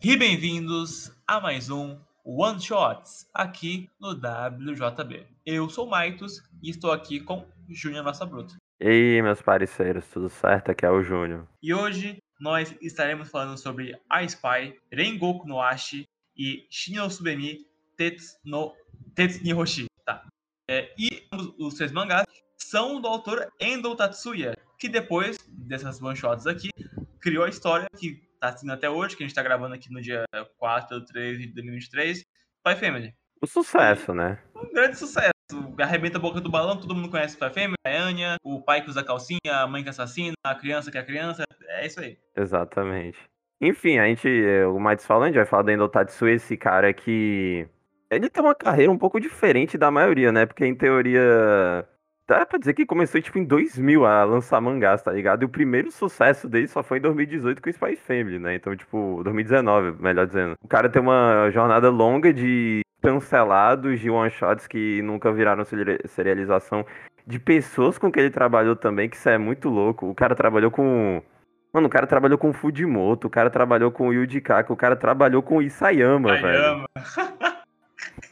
E bem-vindos a mais um One Shots aqui no WJB. Eu sou o Maitos e estou aqui com Júnior Nossa Bruta. E aí, meus parceiros, tudo certo? Aqui é o Júnior. E hoje nós estaremos falando sobre A Spy, Rengoku no Ashi e Shin Subemi Tetsu no Tetsu ni Hoshi. Tá. É, e os, os três mangás são do autor Endo Tatsuya, que depois dessas one shots aqui criou a história que tá assistindo até hoje, que a gente tá gravando aqui no dia 4 de 3 de 2023, Spy Family. O sucesso, né? Um grande sucesso. Arrebenta a boca do balão, todo mundo conhece Spy Family, a Anya, o pai que usa calcinha, a mãe que assassina, a criança que é criança, é isso aí. Exatamente. Enfim, a gente, o Mads falando, a gente vai falar do Endo Tatsu, esse cara que... Ele tem uma carreira um pouco diferente da maioria, né? Porque em teoria Dá pra dizer que começou, tipo, em 2000 a lançar mangás, tá ligado? E o primeiro sucesso dele só foi em 2018 com Spy Family, né? Então, tipo, 2019, melhor dizendo. O cara tem uma jornada longa de cancelados, de one-shots que nunca viraram serialização, de pessoas com que ele trabalhou também, que isso é muito louco. O cara trabalhou com... Mano, o cara trabalhou com Fujimoto, o cara trabalhou com Yuji Kaka, o cara trabalhou com Isayama, Isayama. velho.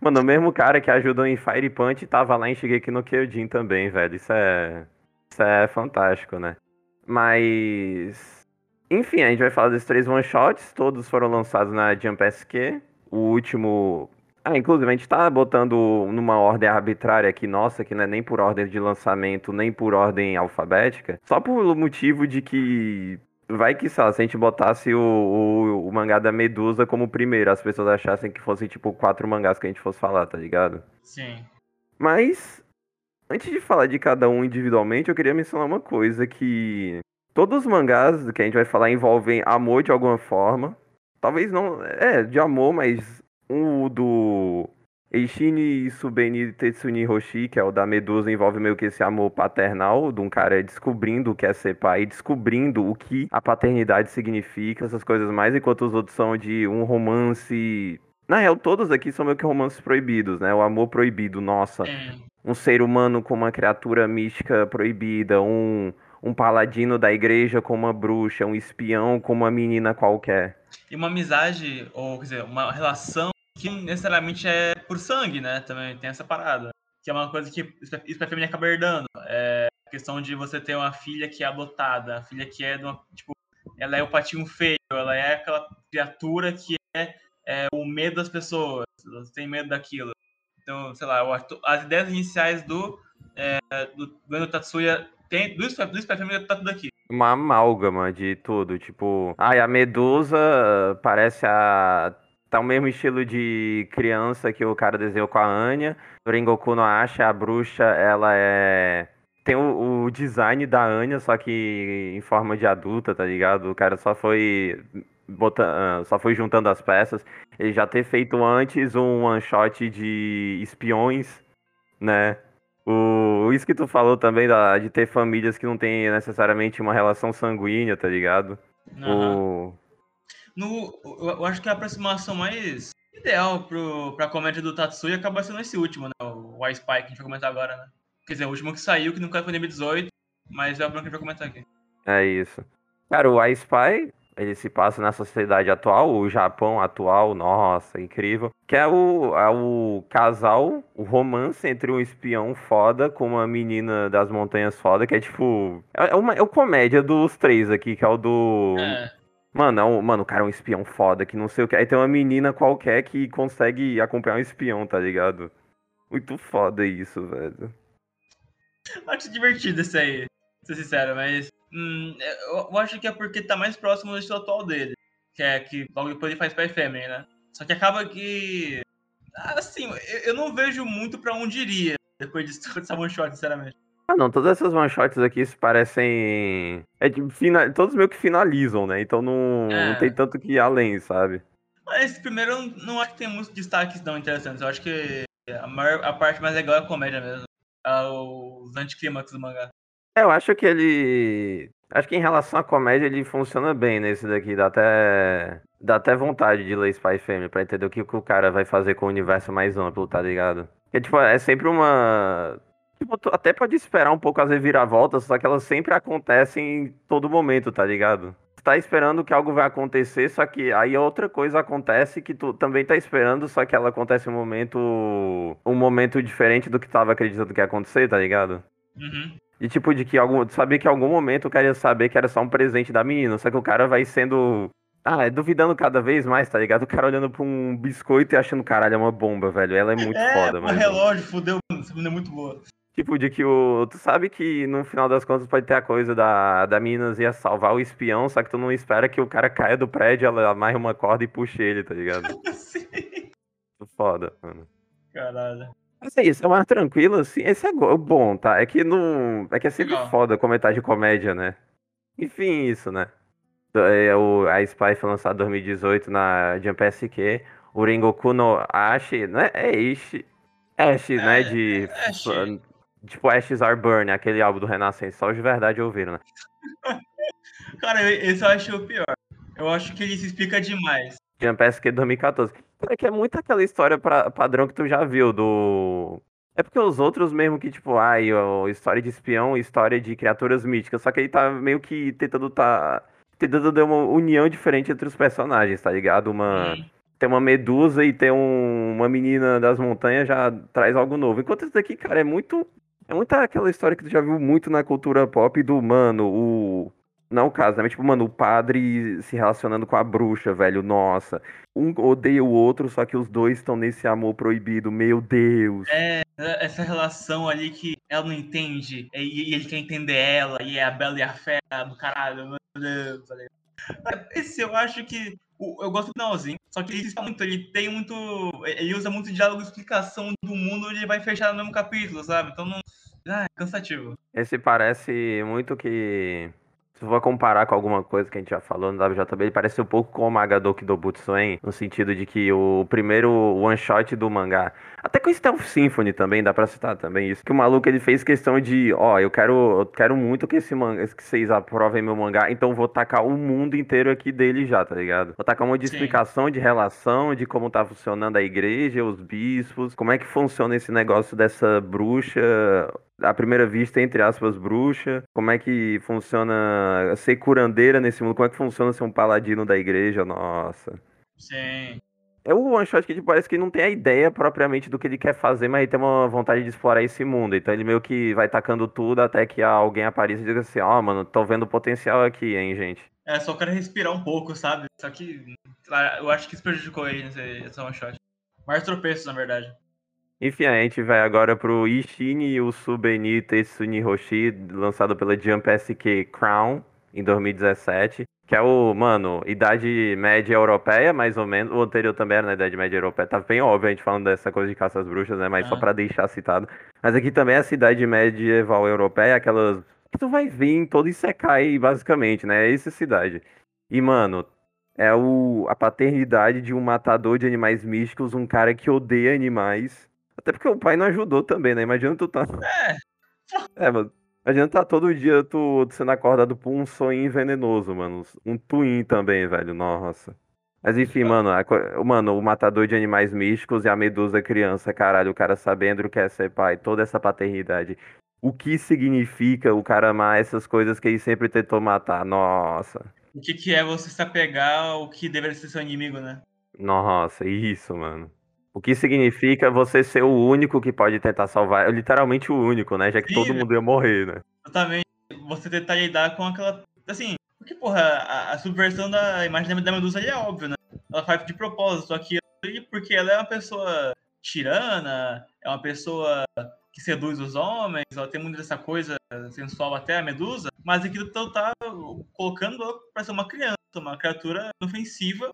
Mano, o mesmo cara que ajudou em Fire Punch tava lá em Shigeki no Kyojin também, velho. Isso é. Isso é fantástico, né? Mas. Enfim, a gente vai falar desses três one-shots. Todos foram lançados na Jump SQ. O último. Ah, inclusive, a gente tá botando numa ordem arbitrária aqui, nossa, que não é nem por ordem de lançamento, nem por ordem alfabética. Só por motivo de que Vai que, sei lá, se a gente botasse o, o, o, mangá da Medusa como primeiro, as pessoas achassem que fossem, tipo, quatro mangás que a gente fosse falar, tá ligado? Sim. Mas, antes de falar de cada um individualmente, eu queria mencionar uma coisa que... Todos os mangás que a gente vai falar envolvem amor de alguma forma. Talvez não... É, de amor, mas um do Eishini Subeni Tetsuni Hoshi, que é o da Medusa, envolve meio que esse amor paternal de um cara descobrindo o que é ser pai, descobrindo o que a paternidade significa, essas coisas mais, enquanto os outros são de um romance. Na real, todos aqui são meio que romances proibidos, né? O amor proibido, nossa. É. Um ser humano com uma criatura mística proibida, um, um paladino da igreja com uma bruxa, um espião com uma menina qualquer. E uma amizade, ou quer dizer, uma relação que necessariamente é por sangue, né? Também tem essa parada. Que é uma coisa que isso pra família acaba herdando. É a questão de você ter uma filha que é adotada, a filha que é de uma, tipo, ela é o patinho feio, ela é aquela criatura que é, é o medo das pessoas, elas têm medo daquilo. Então, sei lá, as ideias iniciais do, é, do Tatsuya tem, do Spy Family tá tudo aqui. Uma amálgama de tudo, tipo, ai, a Medusa parece a tá o mesmo estilo de criança que o cara desenhou com a Anya. Rengoku no Asha, a bruxa, ela é. Tem o, o, design da Anya, só que em forma de adulta, tá ligado? O cara só foi. Botando, ah, só foi juntando as peças. Ele já ter feito antes um one shot de espiões, né? O, isso que tu falou também da, de ter famílias que não tem necessariamente uma relação sanguínea, tá ligado? Uhum. O, no, eu acho que a aproximação mais ideal pro, pra comédia do Tatsuya acaba sendo esse último, né? O Ice Spy, que a gente vai comentar agora, né? Quer dizer, o último que saiu, que nunca foi em 2018, mas é o que a gente vai comentar aqui. É isso. Cara, o Ice Spy, ele se passa na sociedade atual, o Japão atual, nossa, incrível. Que é o, é o casal, o romance entre um espião foda com uma menina das montanhas foda, que é tipo. É, uma, é o comédia dos três aqui, que é o do. É. Mano, é um, mano, o cara é um espião foda, que não sei o que. Aí tem uma menina qualquer que consegue acompanhar um espião, tá ligado? Muito foda isso, velho. Acho divertido isso aí, ser sincero, mas. Hum, eu acho que é porque tá mais próximo do estilo atual dele. Que é que logo depois ele faz Spy Family, né? Só que acaba que. Assim, eu não vejo muito pra onde iria depois disso, dessa one shot, sinceramente. Ah, não, todas essas one shots aqui parecem. É de, final... Todos meio que finalizam, né? Então não, é. não tem tanto que ir além, sabe? Esse primeiro eu não acho que tem muitos destaques não interessantes. Eu acho que a, maior, a parte mais legal é a comédia mesmo. É os anticlímax do mangá. É, eu acho que ele. Acho que em relação à comédia ele funciona bem nesse daqui. Dá até. Dá até vontade de ler Spy Family pra entender o que, que o cara vai fazer com o universo mais amplo, tá ligado? Porque, tipo, é sempre uma Tipo, tu até pode esperar um pouco as reviravoltas, só que elas sempre acontecem em todo momento, tá ligado? tá esperando que algo vai acontecer, só que aí outra coisa acontece que tu também tá esperando, só que ela acontece um momento. um momento diferente do que tava acreditando que ia acontecer, tá ligado? Uhum. E tipo, de que algum. Sabia que em algum momento o cara ia saber que era só um presente da menina. Só que o cara vai sendo. Ah, é duvidando cada vez mais, tá ligado? O cara olhando pra um biscoito e achando, caralho, é uma bomba, velho. Ela é muito é, foda, mano. relógio, fudeu, essa menina é muito boa. Tipo, de que o. Tu sabe que no final das contas pode ter a coisa da, da menina ia salvar o espião, só que tu não espera que o cara caia do prédio, ela amarre uma corda e puxe ele, tá ligado? Sim. Foda, mano. Caralho. Mas é isso, é mais tranquilo, assim. Esse é go- bom, tá? É que não. É que é sempre Legal. foda comentar de comédia, né? Enfim, isso, né? É, o, a Spy foi lançada em 2018 na Jump SQ. O Rengoku no Ashi, né? É Ishi. Ash, né? De. Ash. Tipo Ashes Are Burn, aquele álbum do Renascença. Só os de verdade ouviram, né? Cara, esse eu acho o pior. Eu acho que ele se explica demais. Jump SQ 2014. É que é muito aquela história pra, padrão que tu já viu do. É porque os outros mesmo que, tipo, ai, ó, história de espião, história de criaturas míticas. Só que ele tá meio que tentando tá. Tentando dar uma união diferente entre os personagens, tá ligado? Uma. Tem uma medusa e tem um- uma menina das montanhas já traz algo novo. Enquanto esse daqui, cara, é muito. É muita aquela história que tu já viu muito na cultura pop do mano, o. Não o caso, né? Tipo, mano, o padre se relacionando com a bruxa, velho. Nossa. Um odeia o outro, só que os dois estão nesse amor proibido. Meu Deus. É, essa relação ali que ela não entende e, ele quer entender ela, e é a Bela e a Fera do caralho, meu Deus. ligado? Esse eu acho que. Eu gosto do finalzinho, só que ele explica muito, ele tem muito. Ele usa muito diálogo e explicação do mundo, ele vai fechar no mesmo capítulo, sabe? Então não. Ah, é cansativo. Esse parece muito que. Se for comparar com alguma coisa que a gente já falou no WJB, ele parece um pouco com o Magadoki do Butsuen, no sentido de que o primeiro one shot do mangá. Até com o Stealth Symphony também, dá pra citar também isso. Que o maluco ele fez questão de, ó, eu quero, eu quero muito que esse mangá, que vocês aprovem meu mangá, então vou tacar o mundo inteiro aqui dele já, tá ligado? Vou tacar um monte de Sim. explicação de relação, de como tá funcionando a igreja, os bispos, como é que funciona esse negócio dessa bruxa à primeira vista, entre aspas, bruxa, como é que funciona ser curandeira nesse mundo, como é que funciona ser um paladino da igreja, nossa. Sim. É o one shot que tipo, parece que não tem a ideia propriamente do que ele quer fazer, mas ele tem uma vontade de explorar esse mundo. Então ele meio que vai tacando tudo até que alguém apareça e diga assim, ó, mano, tô vendo potencial aqui, hein, gente. É, só quero respirar um pouco, sabe? Só que eu acho que isso prejudicou ele nesse esse one shot. Mais tropeços, na verdade. Enfim, a gente vai agora pro Ishini Usubeni Tetsuni Hoshi, lançado pela Jump SQ Crown em 2017. Que é o, mano, Idade Média Europeia, mais ou menos. O anterior também era na Idade Média Europeia. Tá bem óbvio a gente falando dessa coisa de caça às bruxas, né? Mas só Ah. pra deixar citado. Mas aqui também é a Idade Medieval Europeia, aquelas que tu vai ver em todo Isekai, basicamente, né? É essa cidade. E, mano, é o, a paternidade de um matador de animais místicos, um cara que odeia animais. Até porque o pai não ajudou também, né? Imagina tu tá. É, mano. Imagina tá todo dia tu sendo acordado por um sonho venenoso, mano. Um twin também, velho. Nossa. Mas enfim, mano, a mano, o matador de animais místicos e a medusa criança, caralho, o cara sabendo o que é ser pai, toda essa paternidade. O que significa o cara amar essas coisas que ele sempre tentou matar? Nossa. O que, que é você se apegar ao que deveria ser seu inimigo, né? Nossa, isso, mano. O que significa você ser o único que pode tentar salvar? Literalmente o único, né? Já que Sim, todo né? mundo ia morrer, né? Exatamente. Você tentar lidar com aquela. Assim, porque, porra, a, a subversão da imagem da- Medusa é óbvio, né? Ela faz de propósito aquilo ali porque ela é uma pessoa tirana, é uma pessoa que seduz os homens, ela tem muito dessa coisa sensual até a Medusa, mas aquilo tá, tá colocando ela pra ser uma criança, uma criatura inofensiva,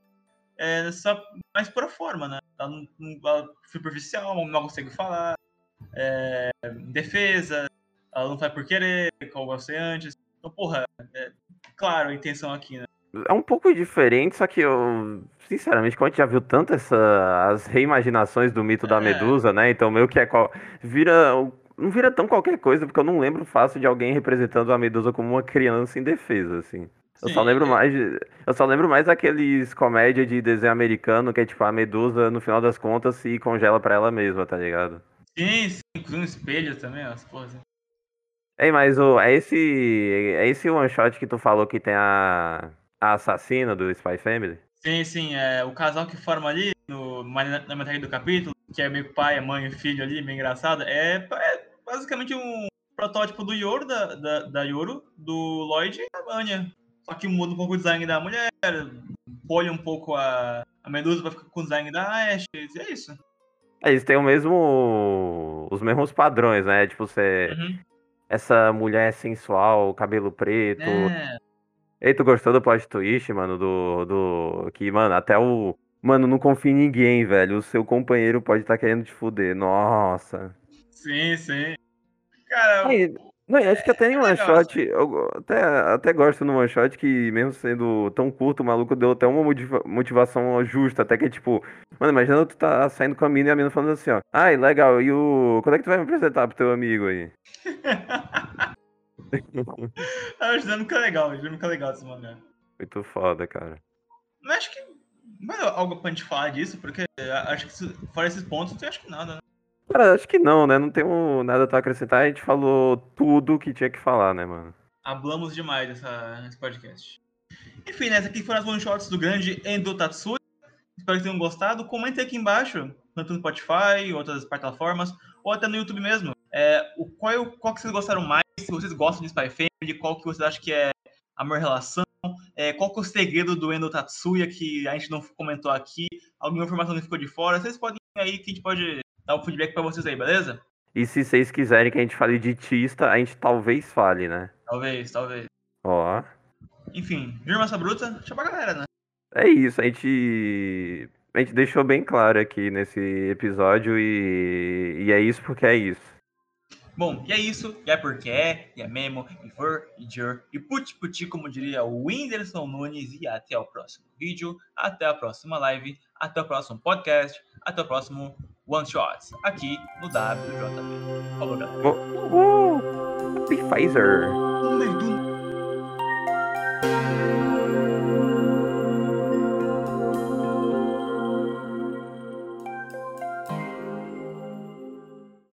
é, nessa mais pura forma, né? É superficial, não consegue falar, é, indefesa, ela não faz por querer, como eu sei antes. Então, porra, é, claro a intenção aqui, né? É um pouco diferente, só que eu, sinceramente, como a gente já viu tanto essa, as reimaginações do mito da É. Medusa, né? Então meio que é qual, vira, não vira tão qualquer coisa, porque eu não lembro fácil de alguém representando a Medusa como uma criança indefesa, assim. Eu só Sim, lembro é. mais, eu só lembro mais daqueles comédia de desenho americano que é tipo a Medusa no final das contas se congela pra ela mesma, tá ligado? Sim, sim, inclusive um espelho também, as assim. Ei, mas o, é esse é esse one shot que tu falou que tem a A assassina do Spy Family? Sim, sim. É, o casal que forma ali, no, na metade do capítulo, que é meio pai, mãe e filho ali, meio engraçado, é, é basicamente um protótipo do Yoro, da, da, da Yoro, do Lloyd e da Anya. Só que muda um pouco o design da mulher, polha um pouco a, a Medusa pra ficar com o design da Ashe, e é isso. É, eles têm o mesmo. os mesmos padrões, né? Tipo, você. Uhum. Essa mulher sensual, cabelo preto. É. Ei, tu gostou do plot twist, mano? Do. do... Que, mano, até o. Mano, não confia em ninguém, velho. O seu companheiro pode estar tá querendo te fuder. Nossa. Sim, sim. Cara. Aí, não, acho que até em é one shot, eu até, até gosto no one shot que, mesmo sendo tão curto, o maluco deu até uma motivação justa. Até que, tipo, mano, imagina tu tá saindo com a mina e a mina falando assim, ó. Ai, legal, e o. Quando é que tu vai me apresentar pro teu amigo aí? ah, o dinâmica é legal, o dinâmica é legal esse mangá. Muito foda, cara. Mas acho que. Mas algo pra gente falar disso, porque acho que fora esses pontos, não tem acho que nada, né? Cara, acho que não, né? Não tenho nada pra acrescentar. A gente falou tudo que tinha que falar, né, mano? Hablamos demais nesse podcast. Enfim, né? Essas aqui foram as one shots do grande Endo Tatsui. Espero que tenham gostado. Comentem aqui embaixo, tanto no Spotify, outras plataformas, ou até no YouTube mesmo. É, o, qual, qual que vocês gostaram mais? Se vocês gostam de Spy Family, qual que vocês acham que é a maior relação? É, qual que é o segredo do Endo Tatsuya que a gente não comentou aqui? Alguma informação que ficou de fora? Vocês podem aí que a gente pode dar o um feedback pra vocês aí, beleza? E se vocês quiserem que a gente fale de Tista, a gente talvez fale, né? Talvez, talvez. Ó. Enfim, Massa Bruta, chama a galera, né? É isso, a gente. A gente deixou bem claro aqui nesse episódio e, e é isso porque é isso. Bom, e é isso, e é porque é, e é mesmo, e for, e jur, e puti puti, como diria o Whindersson Nunes, e até o próximo vídeo, até a próxima live, até o próximo podcast, até o próximo One Shots, aqui no WJB. Falou, galera. Uhul! Happy Pfizer! Um